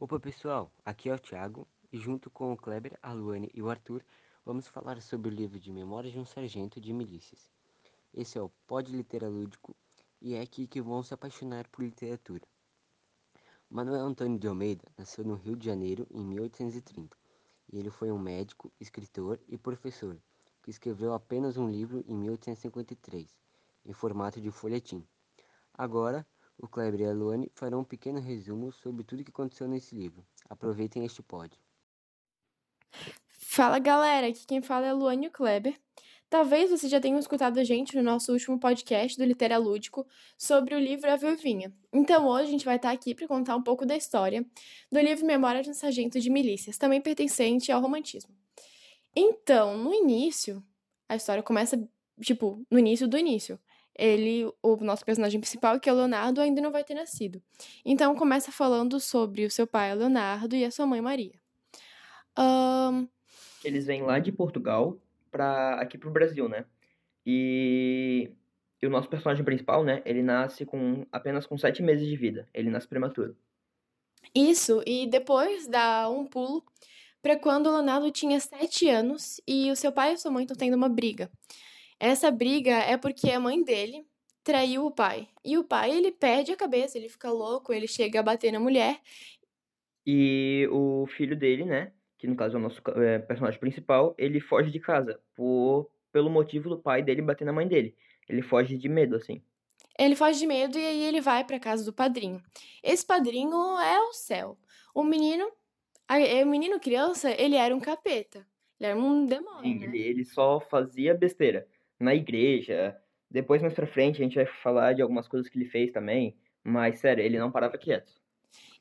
Opa pessoal, aqui é o Thiago e junto com o Kleber, a Luane e o Arthur vamos falar sobre o livro de Memórias de um Sargento de Milícias. Esse é o Pod Literalúdico e é aqui que vão se apaixonar por literatura. Manuel Antônio de Almeida nasceu no Rio de Janeiro em 1830 e ele foi um médico, escritor e professor que escreveu apenas um livro em 1853, em formato de folhetim. Agora, o Kleber e a Luane farão um pequeno resumo sobre tudo que aconteceu nesse livro. Aproveitem este pod. Fala galera, aqui quem fala é a Luane e o Kleber. Talvez vocês já tenham escutado a gente no nosso último podcast do Literalúdico sobre o livro A Viuvinha. Então hoje a gente vai estar aqui para contar um pouco da história do livro Memória de um Sargento de Milícias, também pertencente ao romantismo. Então, no início, a história começa, tipo, no início do início ele, o nosso personagem principal, que é o Leonardo, ainda não vai ter nascido. Então começa falando sobre o seu pai, Leonardo, e a sua mãe, Maria. Um... Eles vêm lá de Portugal para aqui pro Brasil, né? E... e o nosso personagem principal, né? Ele nasce com apenas com sete meses de vida. Ele nasce prematuro. Isso, e depois dá um pulo para quando o Leonardo tinha sete anos e o seu pai e sua mãe estão tendo uma briga. Essa briga é porque a mãe dele traiu o pai. E o pai, ele perde a cabeça, ele fica louco, ele chega a bater na mulher. E o filho dele, né, que no caso é o nosso é, personagem principal, ele foge de casa por pelo motivo do pai dele bater na mãe dele. Ele foge de medo, assim. Ele foge de medo e aí ele vai para casa do padrinho. Esse padrinho é o céu. O menino, o menino criança, ele era um capeta. Ele era um demônio. Sim, né? ele, ele só fazia besteira na igreja. Depois, mais pra frente, a gente vai falar de algumas coisas que ele fez também. Mas, sério, ele não parava quieto.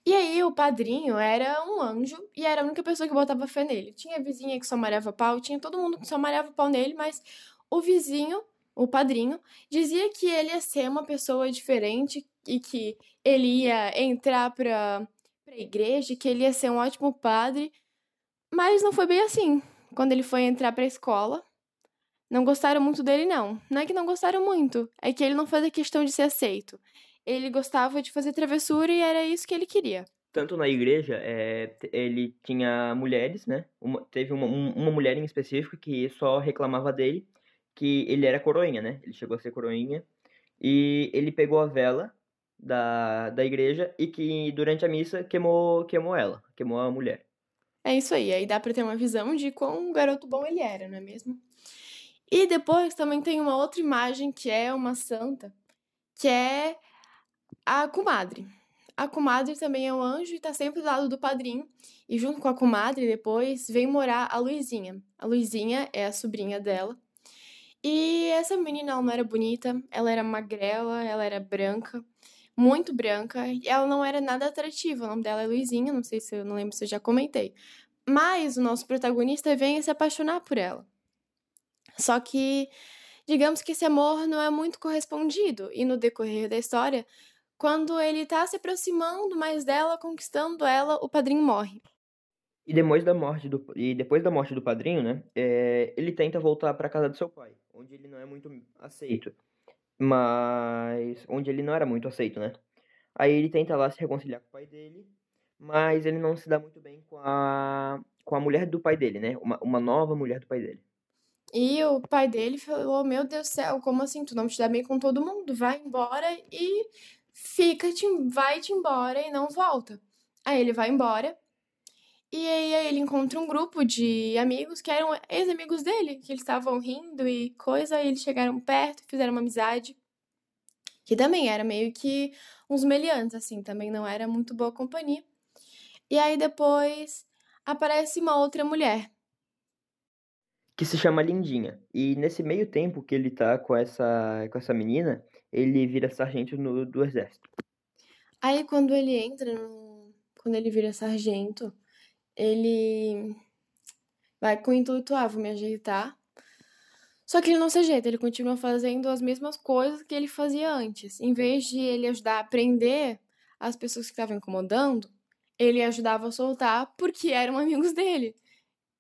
E aí, o padrinho era um anjo e era a única pessoa que botava fé nele. Tinha vizinha que só malhava pau, tinha todo mundo que só malhava pau nele, mas o vizinho, o padrinho, dizia que ele ia ser uma pessoa diferente e que ele ia entrar pra, pra igreja, que ele ia ser um ótimo padre. Mas não foi bem assim. Quando ele foi entrar pra escola, não gostaram muito dele, não. Não é que não gostaram muito, é que ele não fazia questão de ser aceito. Ele gostava de fazer travessura e era isso que ele queria. Tanto na igreja, é, ele tinha mulheres, né? Uma, teve uma, uma mulher em específico que só reclamava dele, que ele era coroinha, né? Ele chegou a ser coroinha. E ele pegou a vela da, da igreja e que durante a missa queimou, queimou ela, queimou a mulher. É isso aí, aí dá pra ter uma visão de quão garoto bom ele era, não é mesmo? E depois também tem uma outra imagem que é uma santa, que é a comadre. A comadre também é um anjo e tá sempre do lado do padrinho. E junto com a comadre, depois, vem morar a Luizinha. A Luizinha é a sobrinha dela. E essa menina, ela não era bonita, ela era magrela, ela era branca, muito branca, e ela não era nada atrativa. O nome dela é Luizinha, não sei se eu não lembro se eu já comentei. Mas o nosso protagonista vem se apaixonar por ela. Só que, digamos que esse amor não é muito correspondido, e no decorrer da história, quando ele tá se aproximando mais dela, conquistando ela, o padrinho morre. E depois da morte do, e depois da morte do padrinho, né, é, ele tenta voltar para casa do seu pai, onde ele não é muito aceito. Mas. onde ele não era muito aceito, né? Aí ele tenta lá se reconciliar com o pai dele, mas ele não se dá muito bem com a, com a mulher do pai dele, né? Uma, uma nova mulher do pai dele. E o pai dele falou: Meu Deus do céu, como assim? Tu não te dá bem com todo mundo? Vai embora e fica, te, vai te embora e não volta. Aí ele vai embora. E aí ele encontra um grupo de amigos que eram ex-amigos dele, que eles estavam rindo e coisa, e eles chegaram perto, fizeram uma amizade. Que também era meio que uns meliantes, assim, também não era muito boa companhia. E aí depois aparece uma outra mulher, que se chama Lindinha. E nesse meio tempo que ele tá com essa, com essa menina, ele vira sargento no, do exército. Aí quando ele entra no. Quando ele vira sargento, ele vai com o intuito, ah, vou me ajeitar. Só que ele não se ajeita, ele continua fazendo as mesmas coisas que ele fazia antes. Em vez de ele ajudar a prender as pessoas que estavam incomodando, ele ajudava a soltar porque eram amigos dele.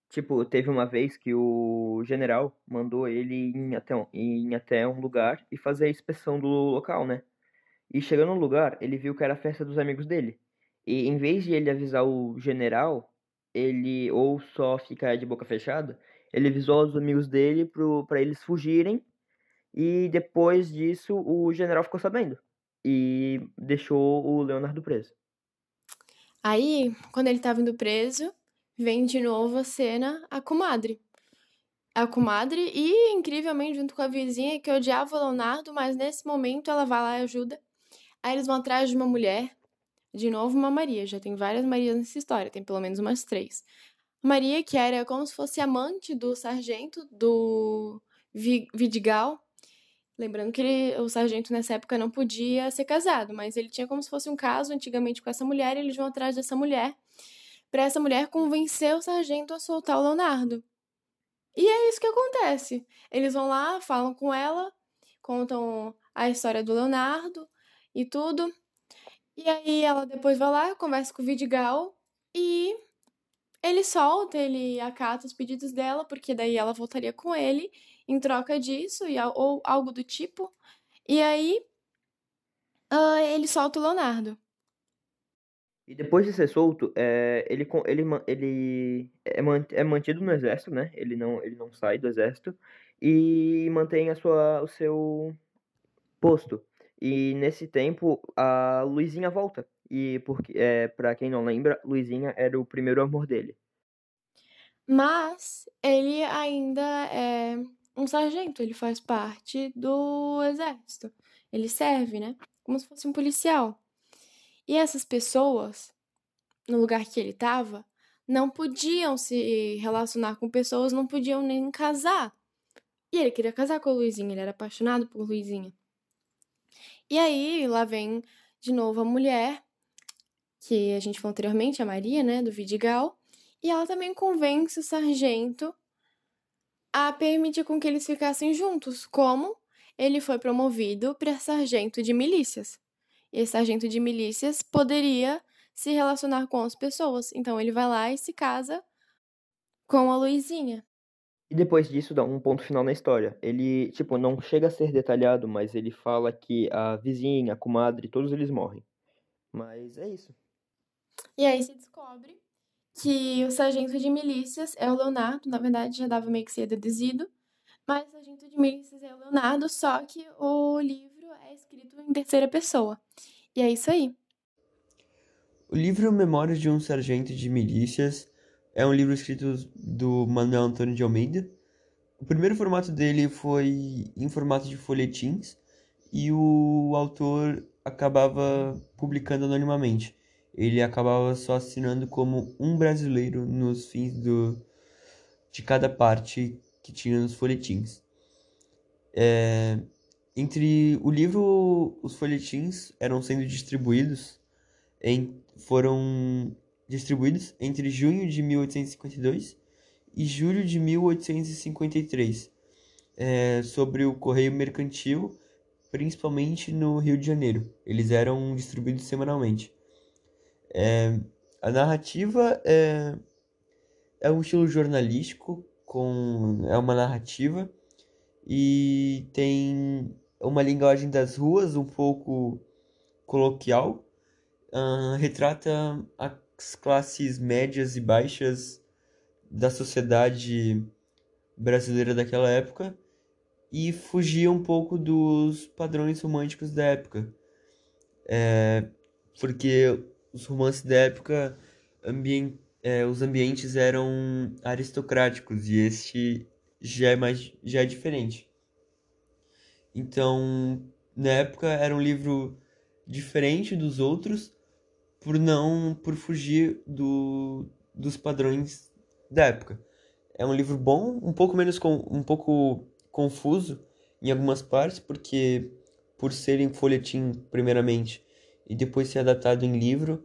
Tipo, teve uma vez que o general mandou ele em até, um, até um lugar e fazer a inspeção do local, né? E chegando no lugar, ele viu que era a festa dos amigos dele. E em vez de ele avisar o general, ele ou só ficar de boca fechada, ele avisou os amigos dele para eles fugirem. E depois disso, o general ficou sabendo e deixou o Leonardo preso. Aí, quando ele estava indo preso, vem de novo a cena a comadre. A comadre e, incrivelmente, junto com a vizinha que odiava o Leonardo, mas nesse momento ela vai lá e ajuda. Aí eles vão atrás de uma mulher, de novo uma Maria, já tem várias Marias nessa história, tem pelo menos umas três. Maria, que era como se fosse amante do sargento, do Vidigal, Lembrando que ele, o sargento nessa época não podia ser casado, mas ele tinha como se fosse um caso antigamente com essa mulher, e eles vão atrás dessa mulher, para essa mulher convencer o sargento a soltar o Leonardo. E é isso que acontece. Eles vão lá, falam com ela, contam a história do Leonardo e tudo. E aí ela depois vai lá, conversa com o Vidigal e ele solta, ele acata os pedidos dela, porque daí ela voltaria com ele em troca disso, ou algo do tipo. E aí uh, ele solta o Leonardo. E depois de ser solto, é, ele, ele, ele é, mantido no exército, né? Ele não, ele não sai do exército e mantém a sua, o seu posto. E nesse tempo, a Luizinha volta. E porque, é, para quem não lembra, Luizinha era o primeiro amor dele. Mas ele ainda é um sargento, ele faz parte do exército. Ele serve, né? Como se fosse um policial. E essas pessoas, no lugar que ele estava, não podiam se relacionar com pessoas, não podiam nem casar. E ele queria casar com a Luizinha, ele era apaixonado por Luizinha. E aí, lá vem de novo a mulher, que a gente falou anteriormente, a Maria, né, do Vidigal, e ela também convence o sargento a permitir com que eles ficassem juntos, como ele foi promovido para sargento de milícias. Esse sargento de milícias poderia se relacionar com as pessoas. Então ele vai lá e se casa com a Luizinha. E depois disso dá um ponto final na história. Ele, tipo, não chega a ser detalhado, mas ele fala que a vizinha, a comadre, todos eles morrem. Mas é isso. E aí se descobre que o sargento de milícias é o Leonardo, na verdade já dava meio que ser deduzido, mas o sargento de milícias é o Leonardo, só que o livro é escrito em terceira pessoa. E é isso aí. O livro Memórias de um Sargento de Milícias é um livro escrito do Manuel Antônio de Almeida. O primeiro formato dele foi em formato de folhetins e o autor acabava publicando anonimamente ele acabava só assinando como um brasileiro nos fins do, de cada parte que tinha nos folhetins. É, entre o livro, os folhetins eram sendo distribuídos em, foram distribuídos entre junho de 1852 e julho de 1853 é, sobre o correio mercantil, principalmente no Rio de Janeiro. Eles eram distribuídos semanalmente. É, a narrativa é, é um estilo jornalístico, com, é uma narrativa e tem uma linguagem das ruas um pouco coloquial, uh, retrata as classes médias e baixas da sociedade brasileira daquela época e fugia um pouco dos padrões românticos da época. É, porque os romances da época, ambien é, os ambientes eram aristocráticos e este já é mais já é diferente. Então, na época era um livro diferente dos outros por não por fugir do, dos padrões da época. É um livro bom, um pouco menos com, um pouco confuso em algumas partes, porque por ser em folhetim primeiramente e depois ser adaptado em livro,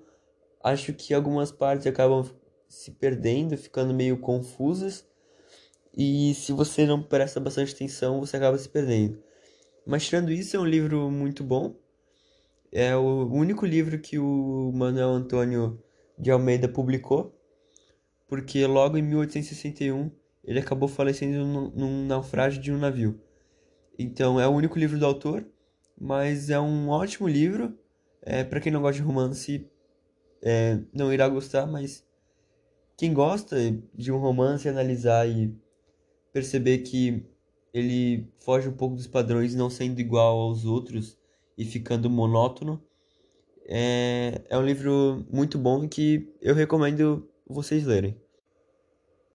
acho que algumas partes acabam se perdendo, ficando meio confusas. E se você não presta bastante atenção, você acaba se perdendo. Mas tirando isso, é um livro muito bom. É o único livro que o Manuel Antônio de Almeida publicou, porque logo em 1861 ele acabou falecendo num, naufrágio de um navio. Então é o único livro do autor, mas é um ótimo livro é, para quem não gosta de romance, é, não irá gostar, mas quem gosta de um romance analisar e perceber que ele foge um pouco dos padrões, não sendo igual aos outros e ficando monótono, é, é um livro muito bom que eu recomendo vocês lerem.